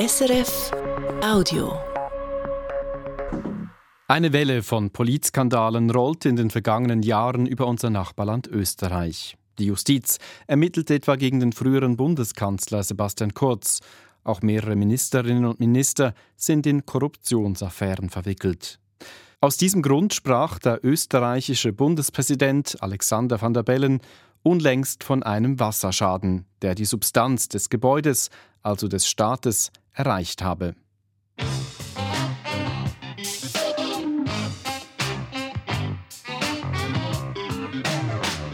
SRF Audio. Eine Welle von Politskandalen rollt in den vergangenen Jahren über unser Nachbarland Österreich. Die Justiz ermittelt etwa gegen den früheren Bundeskanzler Sebastian Kurz. Auch mehrere Ministerinnen und Minister sind in Korruptionsaffären verwickelt. Aus diesem Grund sprach der österreichische Bundespräsident Alexander van der Bellen unlängst von einem Wasserschaden, der die Substanz des Gebäudes, also des Staates, erreicht habe.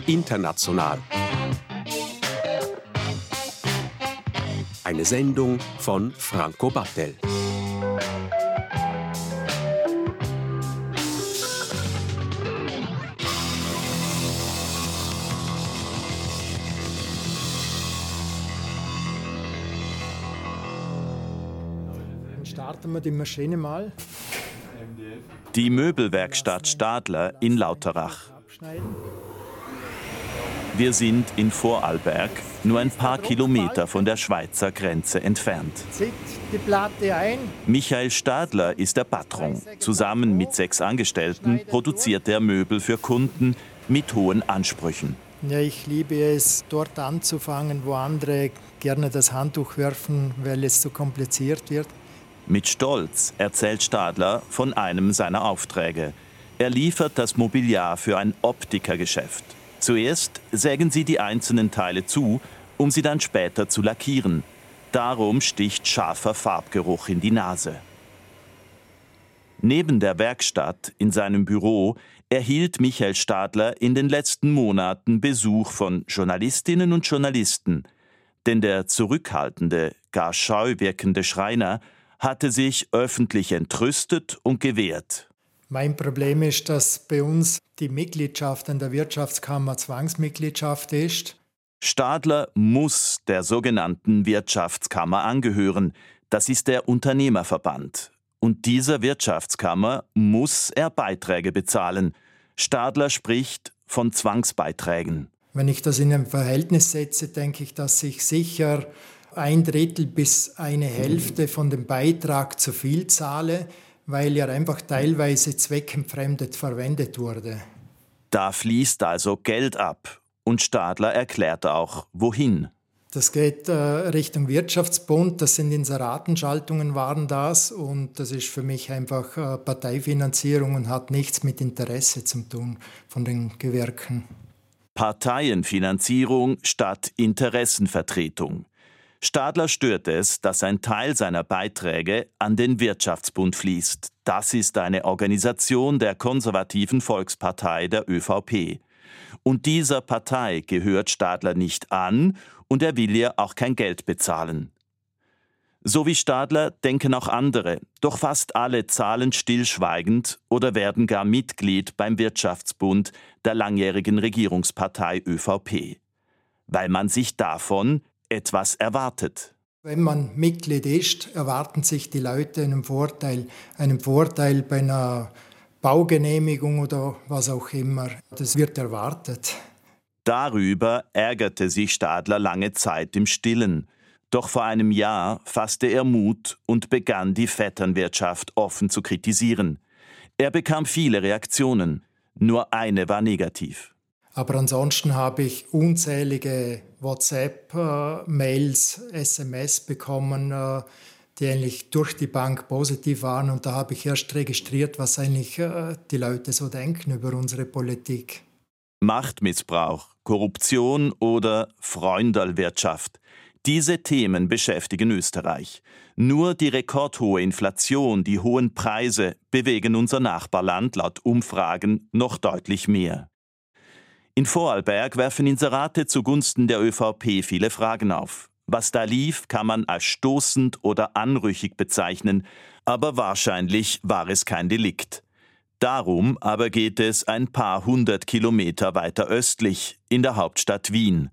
International. Eine Sendung von Franco Battel. Starten wir die Maschine mal. Die Möbelwerkstatt Stadler in Lauterach. Wir sind in Vorarlberg, nur ein paar Kilometer von der Schweizer Grenze entfernt. die Platte ein. Michael Stadler ist der Patron. Zusammen mit sechs Angestellten produziert er Möbel für Kunden mit hohen Ansprüchen. Ja, ich liebe es, dort anzufangen, wo andere gerne das Handtuch werfen, weil es zu kompliziert wird. Mit Stolz erzählt Stadler von einem seiner Aufträge. Er liefert das Mobiliar für ein Optikergeschäft. Zuerst sägen sie die einzelnen Teile zu, um sie dann später zu lackieren. Darum sticht scharfer Farbgeruch in die Nase. Neben der Werkstatt in seinem Büro erhielt Michael Stadler in den letzten Monaten Besuch von Journalistinnen und Journalisten, denn der zurückhaltende, gar scheu wirkende Schreiner hatte sich öffentlich entrüstet und gewehrt. Mein Problem ist, dass bei uns die Mitgliedschaft in der Wirtschaftskammer Zwangsmitgliedschaft ist. Stadler muss der sogenannten Wirtschaftskammer angehören. Das ist der Unternehmerverband. Und dieser Wirtschaftskammer muss er Beiträge bezahlen. Stadler spricht von Zwangsbeiträgen. Wenn ich das in ein Verhältnis setze, denke ich, dass ich sicher ein Drittel bis eine Hälfte von dem Beitrag zu viel zahle, weil er einfach teilweise zweckentfremdet verwendet wurde. Da fließt also Geld ab. Und Stadler erklärt auch, wohin. Das geht äh, Richtung Wirtschaftsbund, das sind Inseratenschaltungen waren das und das ist für mich einfach äh, Parteifinanzierung und hat nichts mit Interesse zu tun von den Gewerken. Parteienfinanzierung statt Interessenvertretung. Stadler stört es, dass ein Teil seiner Beiträge an den Wirtschaftsbund fließt. Das ist eine Organisation der konservativen Volkspartei der ÖVP. Und dieser Partei gehört Stadler nicht an und er will ihr auch kein Geld bezahlen. So wie Stadler denken auch andere, doch fast alle zahlen stillschweigend oder werden gar Mitglied beim Wirtschaftsbund der langjährigen Regierungspartei ÖVP, weil man sich davon etwas erwartet. Wenn man Mitglied ist, erwarten sich die Leute einen Vorteil, einen Vorteil bei einer Baugenehmigung oder was auch immer. Das wird erwartet. Darüber ärgerte sich Stadler lange Zeit im Stillen. Doch vor einem Jahr fasste er Mut und begann die Vetternwirtschaft offen zu kritisieren. Er bekam viele Reaktionen, nur eine war negativ. Aber ansonsten habe ich unzählige WhatsApp-Mails, SMS bekommen, äh, die eigentlich durch die Bank positiv waren. Und da habe ich erst registriert, was eigentlich äh, die Leute so denken über unsere Politik. Machtmissbrauch, Korruption oder Freundalwirtschaft. Diese Themen beschäftigen Österreich. Nur die rekordhohe Inflation, die hohen Preise bewegen unser Nachbarland laut Umfragen noch deutlich mehr. In Vorarlberg werfen Inserate zugunsten der ÖVP viele Fragen auf. Was da lief, kann man als stoßend oder anrüchig bezeichnen, aber wahrscheinlich war es kein Delikt. Darum aber geht es ein paar hundert Kilometer weiter östlich, in der Hauptstadt Wien.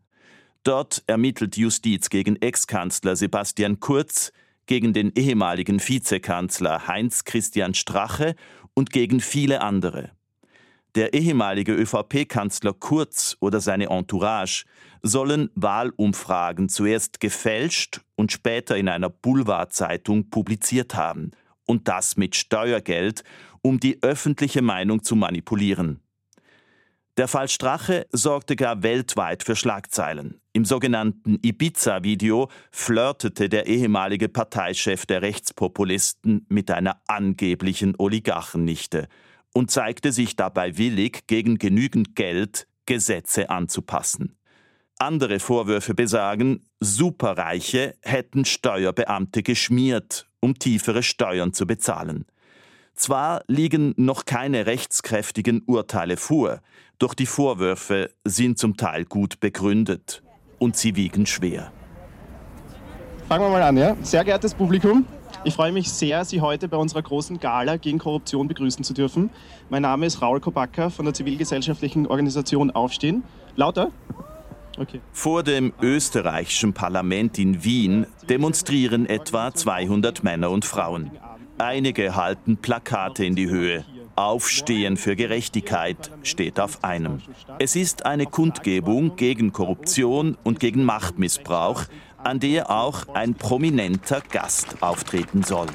Dort ermittelt Justiz gegen Ex-Kanzler Sebastian Kurz, gegen den ehemaligen Vizekanzler Heinz Christian Strache und gegen viele andere. Der ehemalige ÖVP-Kanzler Kurz oder seine Entourage sollen Wahlumfragen zuerst gefälscht und später in einer Boulevardzeitung publiziert haben. Und das mit Steuergeld, um die öffentliche Meinung zu manipulieren. Der Fall Strache sorgte gar weltweit für Schlagzeilen. Im sogenannten Ibiza-Video flirtete der ehemalige Parteichef der Rechtspopulisten mit einer angeblichen Oligarchennichte und zeigte sich dabei willig, gegen genügend Geld Gesetze anzupassen. Andere Vorwürfe besagen, Superreiche hätten Steuerbeamte geschmiert, um tiefere Steuern zu bezahlen. Zwar liegen noch keine rechtskräftigen Urteile vor, doch die Vorwürfe sind zum Teil gut begründet und sie wiegen schwer. Fangen wir mal an, ja? Sehr geehrtes Publikum, ich freue mich sehr, Sie heute bei unserer großen Gala gegen Korruption begrüßen zu dürfen. Mein Name ist Raul Kopacka von der zivilgesellschaftlichen Organisation Aufstehen. Lauter? Okay. Vor dem österreichischen Parlament in Wien demonstrieren etwa 200 Männer und Frauen. Einige halten Plakate in die Höhe. Aufstehen für Gerechtigkeit steht auf einem. Es ist eine Kundgebung gegen Korruption und gegen Machtmissbrauch, an der auch ein prominenter Gast auftreten soll.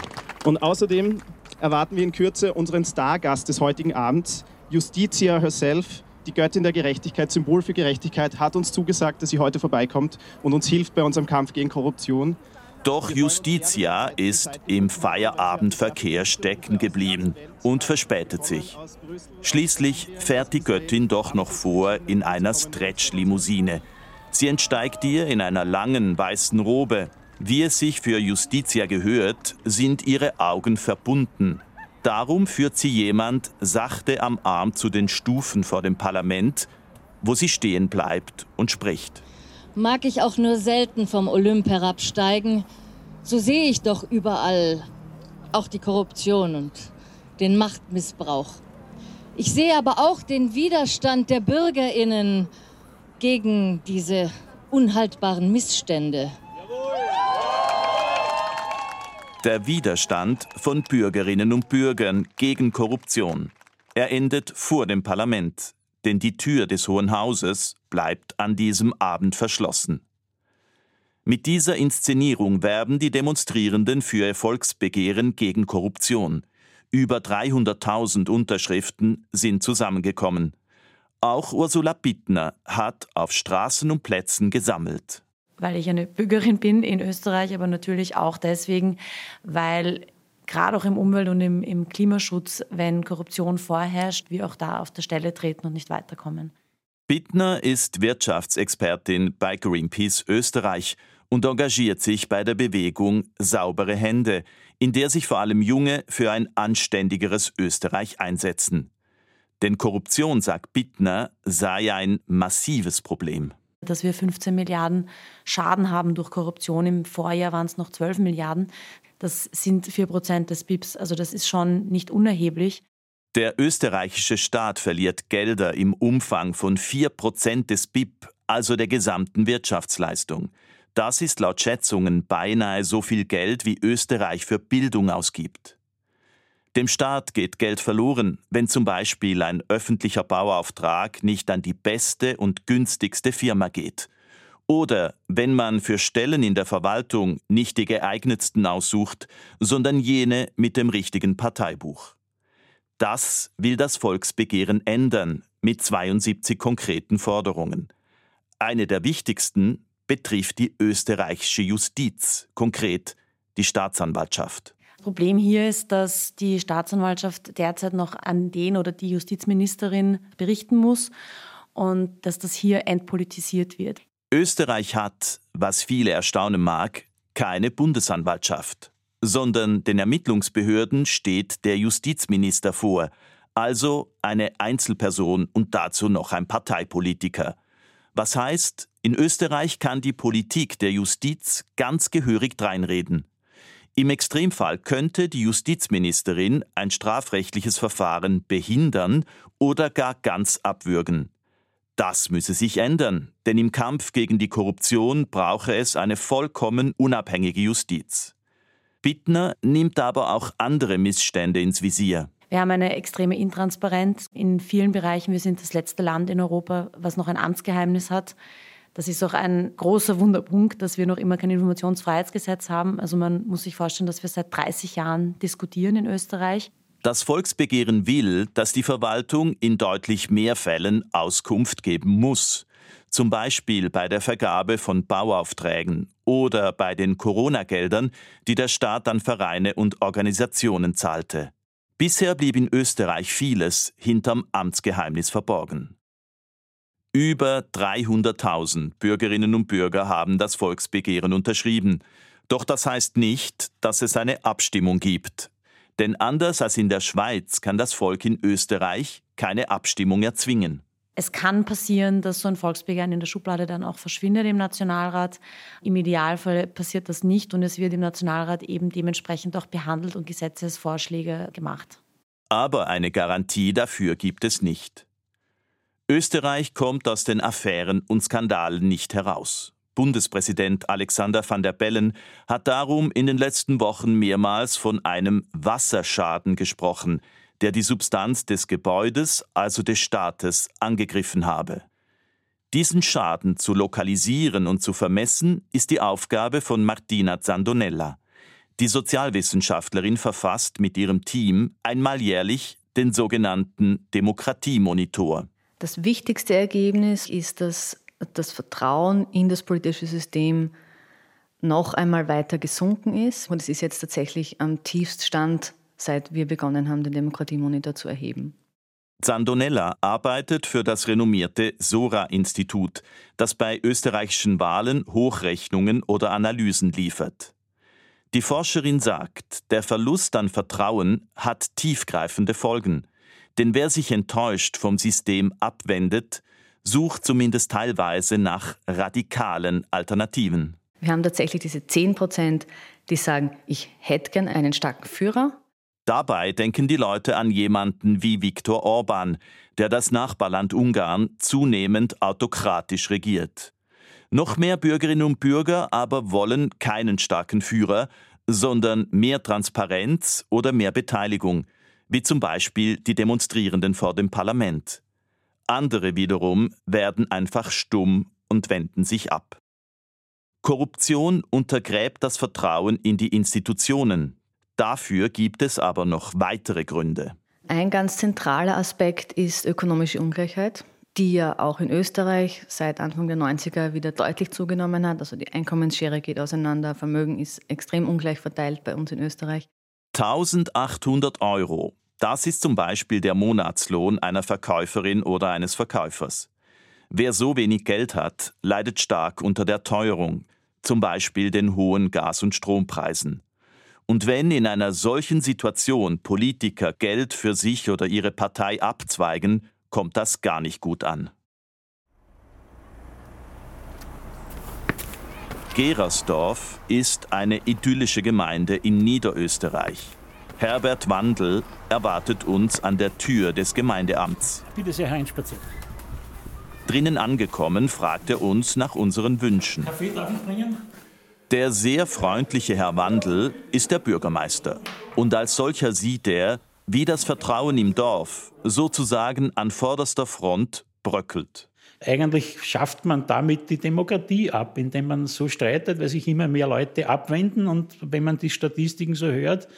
Und außerdem erwarten wir in Kürze unseren Stargast des heutigen Abends, Justitia herself, die Göttin der Gerechtigkeit, Symbol für Gerechtigkeit, hat uns zugesagt, dass sie heute vorbeikommt und uns hilft bei unserem Kampf gegen Korruption. Doch Justitia ist im Feierabendverkehr stecken geblieben und verspätet sich. Schließlich fährt die Göttin doch noch vor in einer Stretch-Limousine. Sie entsteigt ihr in einer langen weißen Robe. Wie es sich für Justitia gehört, sind ihre Augen verbunden. Darum führt sie jemand sachte am Arm zu den Stufen vor dem Parlament, wo sie stehen bleibt und spricht mag ich auch nur selten vom Olymp herabsteigen, so sehe ich doch überall auch die Korruption und den Machtmissbrauch. Ich sehe aber auch den Widerstand der Bürgerinnen gegen diese unhaltbaren Missstände. Der Widerstand von Bürgerinnen und Bürgern gegen Korruption. Er endet vor dem Parlament, denn die Tür des Hohen Hauses bleibt an diesem Abend verschlossen. Mit dieser Inszenierung werben die Demonstrierenden für ihr Volksbegehren gegen Korruption. Über 300.000 Unterschriften sind zusammengekommen. Auch Ursula Bittner hat auf Straßen und Plätzen gesammelt. Weil ich eine Bürgerin bin in Österreich, aber natürlich auch deswegen, weil gerade auch im Umwelt- und im, im Klimaschutz, wenn Korruption vorherrscht, wir auch da auf der Stelle treten und nicht weiterkommen. Bittner ist Wirtschaftsexpertin bei Greenpeace Österreich und engagiert sich bei der Bewegung Saubere Hände, in der sich vor allem Junge für ein anständigeres Österreich einsetzen. Denn Korruption, sagt Bittner, sei ein massives Problem. Dass wir 15 Milliarden Schaden haben durch Korruption, im Vorjahr waren es noch 12 Milliarden. Das sind 4 Prozent des BIPs, also das ist schon nicht unerheblich. Der österreichische Staat verliert Gelder im Umfang von 4 Prozent des BIP, also der gesamten Wirtschaftsleistung. Das ist laut Schätzungen beinahe so viel Geld, wie Österreich für Bildung ausgibt. Dem Staat geht Geld verloren, wenn zum Beispiel ein öffentlicher Bauauftrag nicht an die beste und günstigste Firma geht oder wenn man für Stellen in der Verwaltung nicht die geeignetsten aussucht, sondern jene mit dem richtigen Parteibuch. Das will das Volksbegehren ändern mit 72 konkreten Forderungen. Eine der wichtigsten betrifft die österreichische Justiz, konkret die Staatsanwaltschaft. Problem hier ist, dass die Staatsanwaltschaft derzeit noch an den oder die Justizministerin berichten muss und dass das hier entpolitisiert wird. Österreich hat, was viele erstaunen mag, keine Bundesanwaltschaft, sondern den Ermittlungsbehörden steht der Justizminister vor, also eine Einzelperson und dazu noch ein Parteipolitiker. Was heißt, in Österreich kann die Politik der Justiz ganz gehörig dreinreden. Im Extremfall könnte die Justizministerin ein strafrechtliches Verfahren behindern oder gar ganz abwürgen. Das müsse sich ändern, denn im Kampf gegen die Korruption brauche es eine vollkommen unabhängige Justiz. Bittner nimmt aber auch andere Missstände ins Visier. Wir haben eine extreme Intransparenz in vielen Bereichen. Wir sind das letzte Land in Europa, was noch ein Amtsgeheimnis hat. Das ist auch ein großer Wunderpunkt, dass wir noch immer kein Informationsfreiheitsgesetz haben. Also man muss sich vorstellen, dass wir seit 30 Jahren diskutieren in Österreich. Das Volksbegehren will, dass die Verwaltung in deutlich mehr Fällen Auskunft geben muss. Zum Beispiel bei der Vergabe von Bauaufträgen oder bei den Corona-Geldern, die der Staat an Vereine und Organisationen zahlte. Bisher blieb in Österreich vieles hinterm Amtsgeheimnis verborgen. Über 300.000 Bürgerinnen und Bürger haben das Volksbegehren unterschrieben. Doch das heißt nicht, dass es eine Abstimmung gibt. Denn anders als in der Schweiz kann das Volk in Österreich keine Abstimmung erzwingen. Es kann passieren, dass so ein Volksbegehren in der Schublade dann auch verschwindet im Nationalrat. Im Idealfall passiert das nicht und es wird im Nationalrat eben dementsprechend auch behandelt und Gesetzesvorschläge gemacht. Aber eine Garantie dafür gibt es nicht. Österreich kommt aus den Affären und Skandalen nicht heraus. Bundespräsident Alexander van der Bellen hat darum in den letzten Wochen mehrmals von einem Wasserschaden gesprochen, der die Substanz des Gebäudes, also des Staates, angegriffen habe. Diesen Schaden zu lokalisieren und zu vermessen, ist die Aufgabe von Martina Zandonella. Die Sozialwissenschaftlerin verfasst mit ihrem Team einmal jährlich den sogenannten Demokratiemonitor. Das wichtigste Ergebnis ist, dass das Vertrauen in das politische System noch einmal weiter gesunken ist. Und es ist jetzt tatsächlich am Tiefststand, seit wir begonnen haben, den Demokratiemonitor zu erheben. Zandonella arbeitet für das renommierte Sora-Institut, das bei österreichischen Wahlen Hochrechnungen oder Analysen liefert. Die Forscherin sagt, der Verlust an Vertrauen hat tiefgreifende Folgen. Denn wer sich enttäuscht vom System abwendet, sucht zumindest teilweise nach radikalen Alternativen. Wir haben tatsächlich diese 10 Prozent, die sagen, ich hätte gern einen starken Führer. Dabei denken die Leute an jemanden wie Viktor Orban, der das Nachbarland Ungarn zunehmend autokratisch regiert. Noch mehr Bürgerinnen und Bürger aber wollen keinen starken Führer, sondern mehr Transparenz oder mehr Beteiligung, wie zum Beispiel die Demonstrierenden vor dem Parlament. Andere wiederum werden einfach stumm und wenden sich ab. Korruption untergräbt das Vertrauen in die Institutionen. Dafür gibt es aber noch weitere Gründe. Ein ganz zentraler Aspekt ist ökonomische Ungleichheit, die ja auch in Österreich seit Anfang der 90er wieder deutlich zugenommen hat. Also die Einkommensschere geht auseinander, Vermögen ist extrem ungleich verteilt bei uns in Österreich. 1800 Euro das ist zum Beispiel der Monatslohn einer Verkäuferin oder eines Verkäufers. Wer so wenig Geld hat, leidet stark unter der Teuerung, zum Beispiel den hohen Gas- und Strompreisen. Und wenn in einer solchen Situation Politiker Geld für sich oder ihre Partei abzweigen, kommt das gar nicht gut an. Gerersdorf ist eine idyllische Gemeinde in Niederösterreich. Herbert Wandel erwartet uns an der Tür des Gemeindeamts. Bitte sehr hereinspazieren. Drinnen angekommen, fragt er uns nach unseren Wünschen. Kaffee darf ich bringen? Der sehr freundliche Herr Wandel ist der Bürgermeister. Und als solcher sieht er, wie das Vertrauen im Dorf sozusagen an vorderster Front bröckelt. Eigentlich schafft man damit die Demokratie ab, indem man so streitet, weil sich immer mehr Leute abwenden. Und wenn man die Statistiken so hört,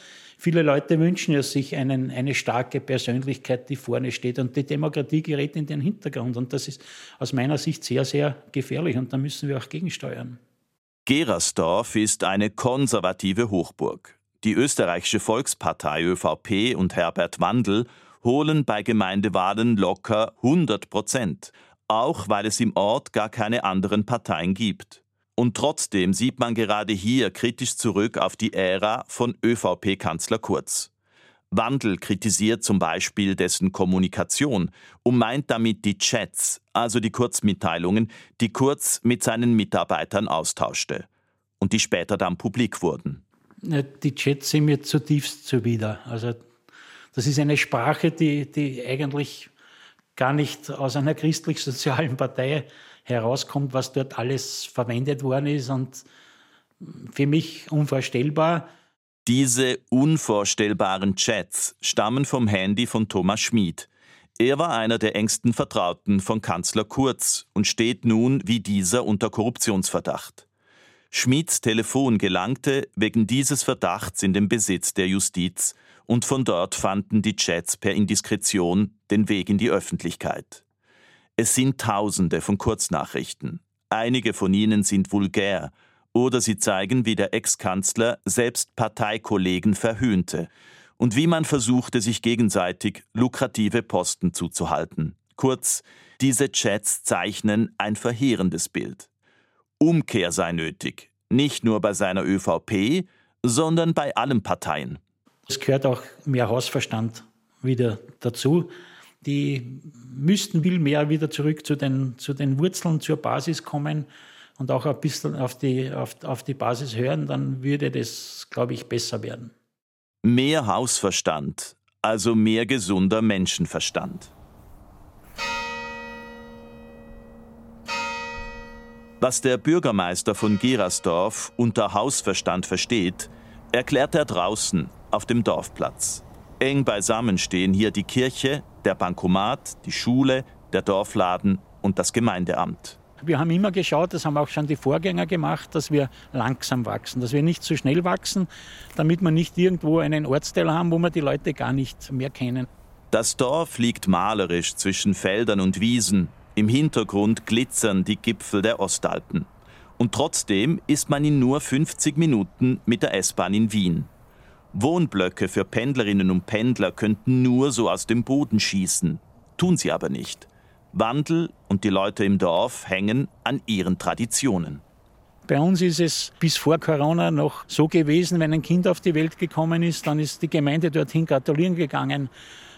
Viele Leute wünschen ja sich einen, eine starke Persönlichkeit, die vorne steht. Und die Demokratie gerät in den Hintergrund. Und das ist aus meiner Sicht sehr, sehr gefährlich. Und da müssen wir auch gegensteuern. Gerersdorf ist eine konservative Hochburg. Die österreichische Volkspartei ÖVP und Herbert Wandel holen bei Gemeindewahlen locker 100 Prozent, auch weil es im Ort gar keine anderen Parteien gibt. Und trotzdem sieht man gerade hier kritisch zurück auf die Ära von ÖVP-Kanzler Kurz. Wandel kritisiert zum Beispiel dessen Kommunikation und meint damit die Chats, also die Kurzmitteilungen, die Kurz mit seinen Mitarbeitern austauschte und die später dann publik wurden. Die Chats sind mir zutiefst zuwider. Also das ist eine Sprache, die, die eigentlich gar nicht aus einer christlich-sozialen Partei herauskommt, was dort alles verwendet worden ist und für mich unvorstellbar. Diese unvorstellbaren Chats stammen vom Handy von Thomas Schmid. Er war einer der engsten Vertrauten von Kanzler Kurz und steht nun wie dieser unter Korruptionsverdacht. Schmids Telefon gelangte wegen dieses Verdachts in den Besitz der Justiz und von dort fanden die Chats per Indiskretion den Weg in die Öffentlichkeit. Es sind Tausende von Kurznachrichten. Einige von ihnen sind vulgär oder sie zeigen, wie der Ex-Kanzler selbst Parteikollegen verhöhnte und wie man versuchte, sich gegenseitig lukrative Posten zuzuhalten. Kurz, diese Chats zeichnen ein verheerendes Bild. Umkehr sei nötig, nicht nur bei seiner ÖVP, sondern bei allen Parteien. Es gehört auch mehr Hausverstand wieder dazu. Die müssten viel mehr wieder zurück zu den, zu den Wurzeln, zur Basis kommen und auch ein bisschen auf die, auf, auf die Basis hören, dann würde das, glaube ich, besser werden. Mehr Hausverstand, also mehr gesunder Menschenverstand. Was der Bürgermeister von Gerersdorf unter Hausverstand versteht, erklärt er draußen auf dem Dorfplatz. Eng beisammen stehen hier die Kirche, der Bankomat, die Schule, der Dorfladen und das Gemeindeamt. Wir haben immer geschaut, das haben auch schon die Vorgänger gemacht, dass wir langsam wachsen, dass wir nicht zu schnell wachsen, damit wir nicht irgendwo einen Ortsteil haben, wo wir die Leute gar nicht mehr kennen. Das Dorf liegt malerisch zwischen Feldern und Wiesen. Im Hintergrund glitzern die Gipfel der Ostalpen. Und trotzdem ist man in nur 50 Minuten mit der S-Bahn in Wien. Wohnblöcke für Pendlerinnen und Pendler könnten nur so aus dem Boden schießen, tun sie aber nicht. Wandel und die Leute im Dorf hängen an ihren Traditionen. Bei uns ist es bis vor Corona noch so gewesen, wenn ein Kind auf die Welt gekommen ist, dann ist die Gemeinde dorthin gratulieren gegangen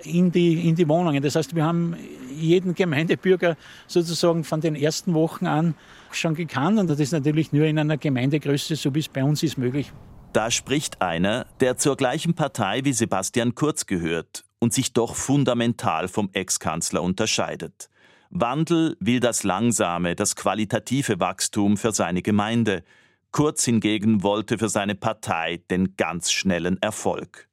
in die, in die Wohnungen. Das heißt, wir haben jeden Gemeindebürger sozusagen von den ersten Wochen an schon gekannt und das ist natürlich nur in einer Gemeindegröße, so wie es bei uns ist, möglich. Da spricht einer, der zur gleichen Partei wie Sebastian Kurz gehört und sich doch fundamental vom Ex-Kanzler unterscheidet. Wandel will das langsame, das qualitative Wachstum für seine Gemeinde. Kurz hingegen wollte für seine Partei den ganz schnellen Erfolg.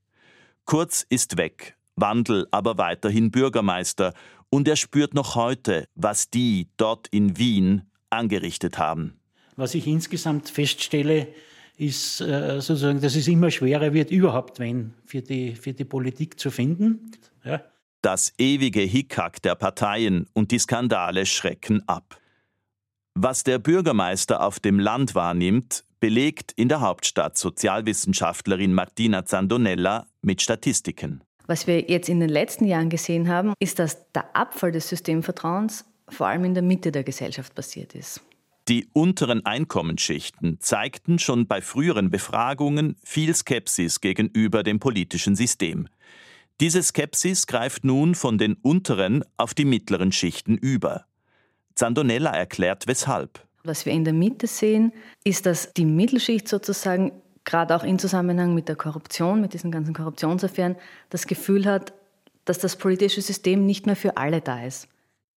Kurz ist weg, Wandel aber weiterhin Bürgermeister und er spürt noch heute, was die dort in Wien angerichtet haben. Was ich insgesamt feststelle, ist äh, sozusagen, dass es immer schwerer wird, überhaupt wenn für die, für die Politik zu finden. Ja. Das ewige Hickhack der Parteien und die Skandale schrecken ab. Was der Bürgermeister auf dem Land wahrnimmt, belegt in der Hauptstadt Sozialwissenschaftlerin Martina Zandonella mit Statistiken. Was wir jetzt in den letzten Jahren gesehen haben, ist, dass der Abfall des Systemvertrauens vor allem in der Mitte der Gesellschaft passiert ist. Die unteren Einkommensschichten zeigten schon bei früheren Befragungen viel Skepsis gegenüber dem politischen System. Diese Skepsis greift nun von den unteren auf die mittleren Schichten über. Zandonella erklärt weshalb. Was wir in der Mitte sehen, ist, dass die Mittelschicht sozusagen gerade auch in Zusammenhang mit der Korruption, mit diesen ganzen Korruptionsaffären, das Gefühl hat, dass das politische System nicht mehr für alle da ist.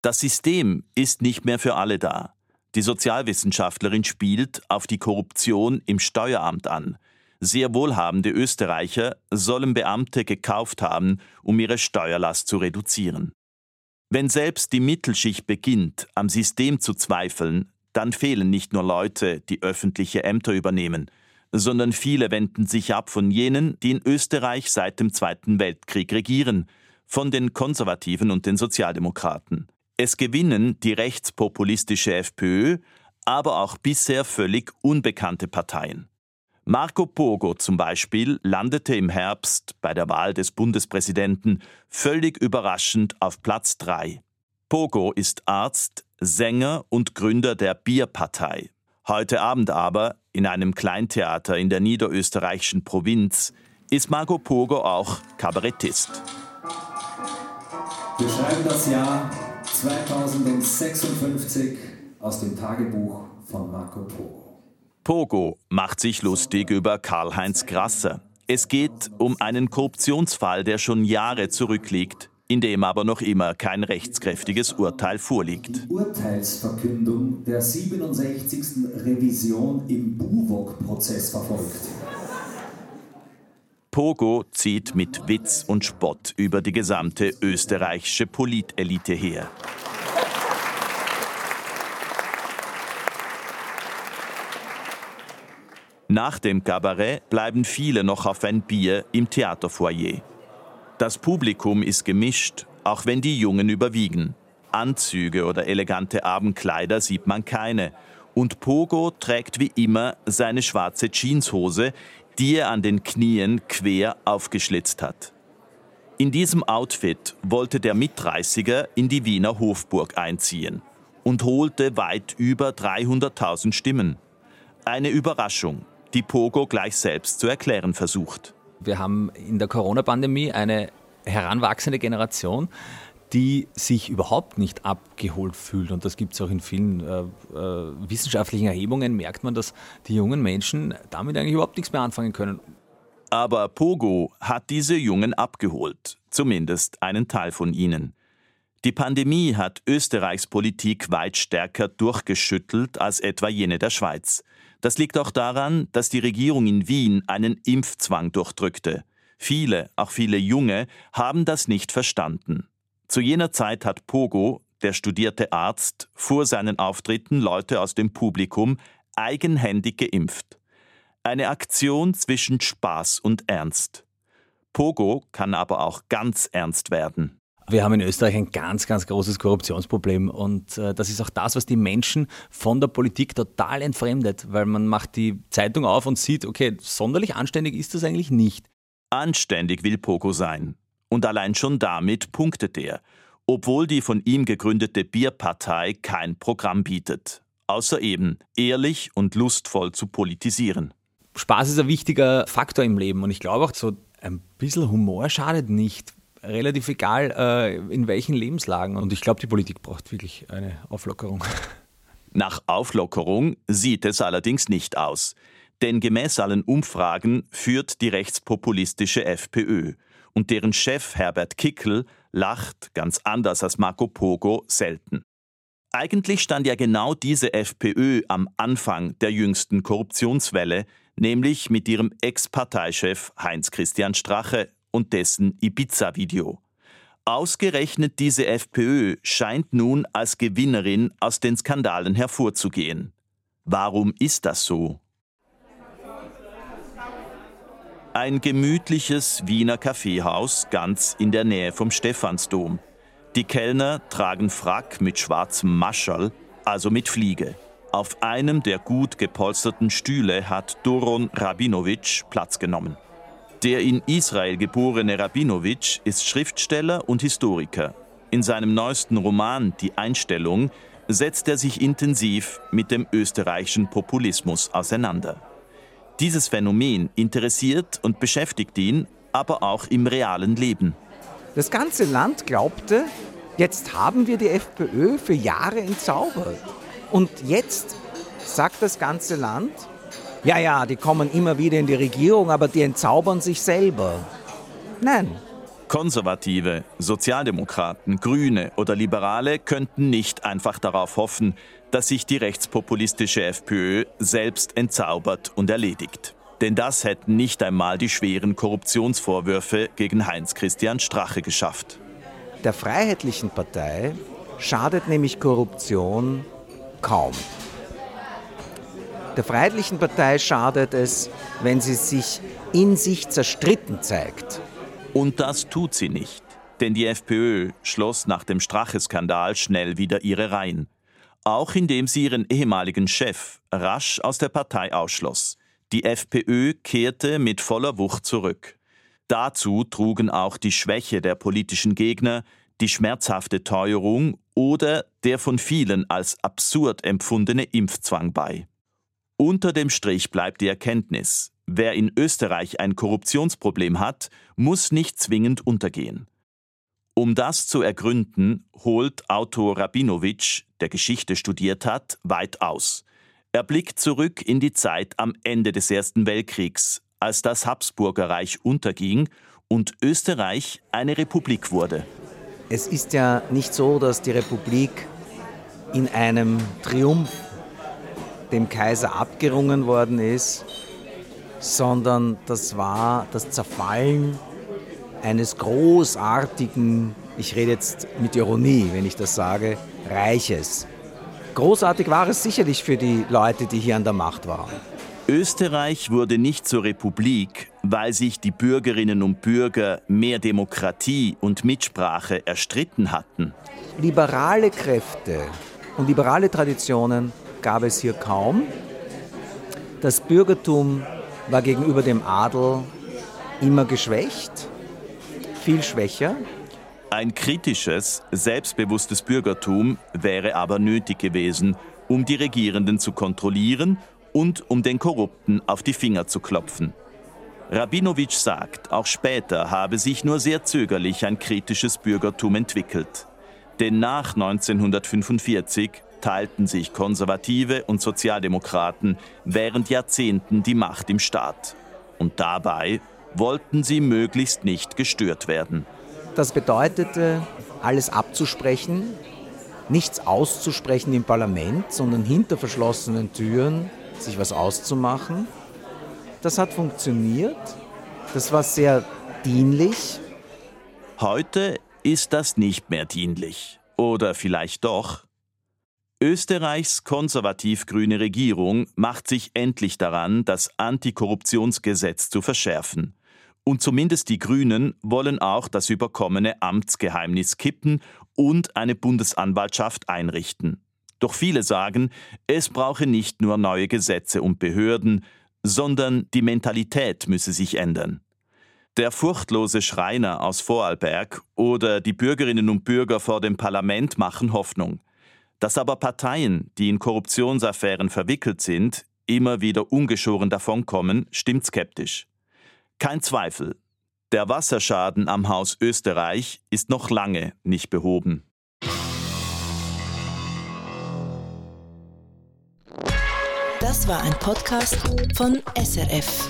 Das System ist nicht mehr für alle da. Die Sozialwissenschaftlerin spielt auf die Korruption im Steueramt an. Sehr wohlhabende Österreicher sollen Beamte gekauft haben, um ihre Steuerlast zu reduzieren. Wenn selbst die Mittelschicht beginnt, am System zu zweifeln, dann fehlen nicht nur Leute, die öffentliche Ämter übernehmen, sondern viele wenden sich ab von jenen, die in Österreich seit dem Zweiten Weltkrieg regieren, von den Konservativen und den Sozialdemokraten. Es gewinnen die rechtspopulistische FPÖ, aber auch bisher völlig unbekannte Parteien. Marco Pogo zum Beispiel landete im Herbst bei der Wahl des Bundespräsidenten völlig überraschend auf Platz 3. Pogo ist Arzt, Sänger und Gründer der Bierpartei. Heute Abend aber, in einem Kleintheater in der niederösterreichischen Provinz, ist Marco Pogo auch Kabarettist. Wir schreiben das Jahr 2056 aus dem Tagebuch von Marco Pogo. Pogo macht sich lustig über Karl-Heinz Grasser. Es geht um einen Korruptionsfall, der schon Jahre zurückliegt, in dem aber noch immer kein rechtskräftiges Urteil vorliegt. Die Urteilsverkündung der 67. Revision im Buwok-Prozess verfolgt. Pogo zieht mit Witz und Spott über die gesamte österreichische Politelite her. Nach dem Kabarett bleiben viele noch auf ein Bier im Theaterfoyer. Das Publikum ist gemischt, auch wenn die Jungen überwiegen. Anzüge oder elegante Abendkleider sieht man keine. Und Pogo trägt wie immer seine schwarze Jeanshose, die er an den Knien quer aufgeschlitzt hat. In diesem Outfit wollte der Mitreißiger in die Wiener Hofburg einziehen und holte weit über 300.000 Stimmen. Eine Überraschung, die Pogo gleich selbst zu erklären versucht. Wir haben in der Corona-Pandemie eine heranwachsende Generation, die sich überhaupt nicht abgeholt fühlt. Und das gibt es auch in vielen äh, äh, wissenschaftlichen Erhebungen, merkt man, dass die jungen Menschen damit eigentlich überhaupt nichts mehr anfangen können. Aber Pogo hat diese Jungen abgeholt, zumindest einen Teil von ihnen. Die Pandemie hat Österreichs Politik weit stärker durchgeschüttelt als etwa jene der Schweiz. Das liegt auch daran, dass die Regierung in Wien einen Impfzwang durchdrückte. Viele, auch viele Junge, haben das nicht verstanden. Zu jener Zeit hat Pogo, der studierte Arzt, vor seinen Auftritten Leute aus dem Publikum eigenhändig geimpft. Eine Aktion zwischen Spaß und Ernst. Pogo kann aber auch ganz ernst werden. Wir haben in Österreich ein ganz, ganz großes Korruptionsproblem und äh, das ist auch das, was die Menschen von der Politik total entfremdet, weil man macht die Zeitung auf und sieht, okay, sonderlich anständig ist das eigentlich nicht. Anständig will Pogo sein. Und allein schon damit punktet er, obwohl die von ihm gegründete Bierpartei kein Programm bietet, außer eben ehrlich und lustvoll zu politisieren. Spaß ist ein wichtiger Faktor im Leben und ich glaube auch so ein bisschen Humor schadet nicht relativ egal, äh, in welchen Lebenslagen. Und ich glaube, die Politik braucht wirklich eine Auflockerung. Nach Auflockerung sieht es allerdings nicht aus. Denn gemäß allen Umfragen führt die rechtspopulistische FPÖ. Und deren Chef Herbert Kickel lacht, ganz anders als Marco Pogo, selten. Eigentlich stand ja genau diese FPÖ am Anfang der jüngsten Korruptionswelle, nämlich mit ihrem Ex-Parteichef Heinz Christian Strache und dessen Ibiza-Video. Ausgerechnet diese FPÖ scheint nun als Gewinnerin aus den Skandalen hervorzugehen. Warum ist das so? Ein gemütliches Wiener Kaffeehaus ganz in der Nähe vom Stephansdom. Die Kellner tragen Frack mit schwarzem Mascherl, also mit Fliege. Auf einem der gut gepolsterten Stühle hat Doron Rabinowitsch Platz genommen. Der in Israel geborene Rabinowitsch ist Schriftsteller und Historiker. In seinem neuesten Roman Die Einstellung setzt er sich intensiv mit dem österreichischen Populismus auseinander. Dieses Phänomen interessiert und beschäftigt ihn, aber auch im realen Leben. Das ganze Land glaubte, jetzt haben wir die FPÖ für Jahre entzaubert. Und jetzt sagt das ganze Land, ja, ja, die kommen immer wieder in die Regierung, aber die entzaubern sich selber. Nein. Konservative, Sozialdemokraten, Grüne oder Liberale könnten nicht einfach darauf hoffen, dass sich die rechtspopulistische FPÖ selbst entzaubert und erledigt. Denn das hätten nicht einmal die schweren Korruptionsvorwürfe gegen Heinz Christian Strache geschafft. Der Freiheitlichen Partei schadet nämlich Korruption kaum. Der Freiheitlichen Partei schadet es, wenn sie sich in sich zerstritten zeigt. Und das tut sie nicht. Denn die FPÖ schloss nach dem Strache-Skandal schnell wieder ihre Reihen. Auch indem sie ihren ehemaligen Chef rasch aus der Partei ausschloss. Die FPÖ kehrte mit voller Wucht zurück. Dazu trugen auch die Schwäche der politischen Gegner, die schmerzhafte Teuerung oder der von vielen als absurd empfundene Impfzwang bei. Unter dem Strich bleibt die Erkenntnis, wer in Österreich ein Korruptionsproblem hat, muss nicht zwingend untergehen. Um das zu ergründen, holt Autor Rabinowitsch, der Geschichte studiert hat, weit aus. Er blickt zurück in die Zeit am Ende des Ersten Weltkriegs, als das Habsburgerreich unterging und Österreich eine Republik wurde. Es ist ja nicht so, dass die Republik in einem Triumph dem Kaiser abgerungen worden ist, sondern das war das Zerfallen eines großartigen, ich rede jetzt mit Ironie, wenn ich das sage, Reiches. Großartig war es sicherlich für die Leute, die hier an der Macht waren. Österreich wurde nicht zur Republik, weil sich die Bürgerinnen und Bürger mehr Demokratie und Mitsprache erstritten hatten. Liberale Kräfte und liberale Traditionen gab es hier kaum. Das Bürgertum war gegenüber dem Adel immer geschwächt, viel schwächer. Ein kritisches, selbstbewusstes Bürgertum wäre aber nötig gewesen, um die Regierenden zu kontrollieren und um den Korrupten auf die Finger zu klopfen. Rabinowitsch sagt, auch später habe sich nur sehr zögerlich ein kritisches Bürgertum entwickelt. Denn nach 1945 teilten sich Konservative und Sozialdemokraten während Jahrzehnten die Macht im Staat. Und dabei wollten sie möglichst nicht gestört werden. Das bedeutete, alles abzusprechen, nichts auszusprechen im Parlament, sondern hinter verschlossenen Türen sich was auszumachen. Das hat funktioniert. Das war sehr dienlich. Heute ist das nicht mehr dienlich. Oder vielleicht doch. Österreichs konservativ-grüne Regierung macht sich endlich daran, das Antikorruptionsgesetz zu verschärfen. Und zumindest die Grünen wollen auch das überkommene Amtsgeheimnis kippen und eine Bundesanwaltschaft einrichten. Doch viele sagen, es brauche nicht nur neue Gesetze und Behörden, sondern die Mentalität müsse sich ändern. Der furchtlose Schreiner aus Vorarlberg oder die Bürgerinnen und Bürger vor dem Parlament machen Hoffnung. Dass aber Parteien, die in Korruptionsaffären verwickelt sind, immer wieder ungeschoren davonkommen, stimmt skeptisch. Kein Zweifel, der Wasserschaden am Haus Österreich ist noch lange nicht behoben. Das war ein Podcast von SRF.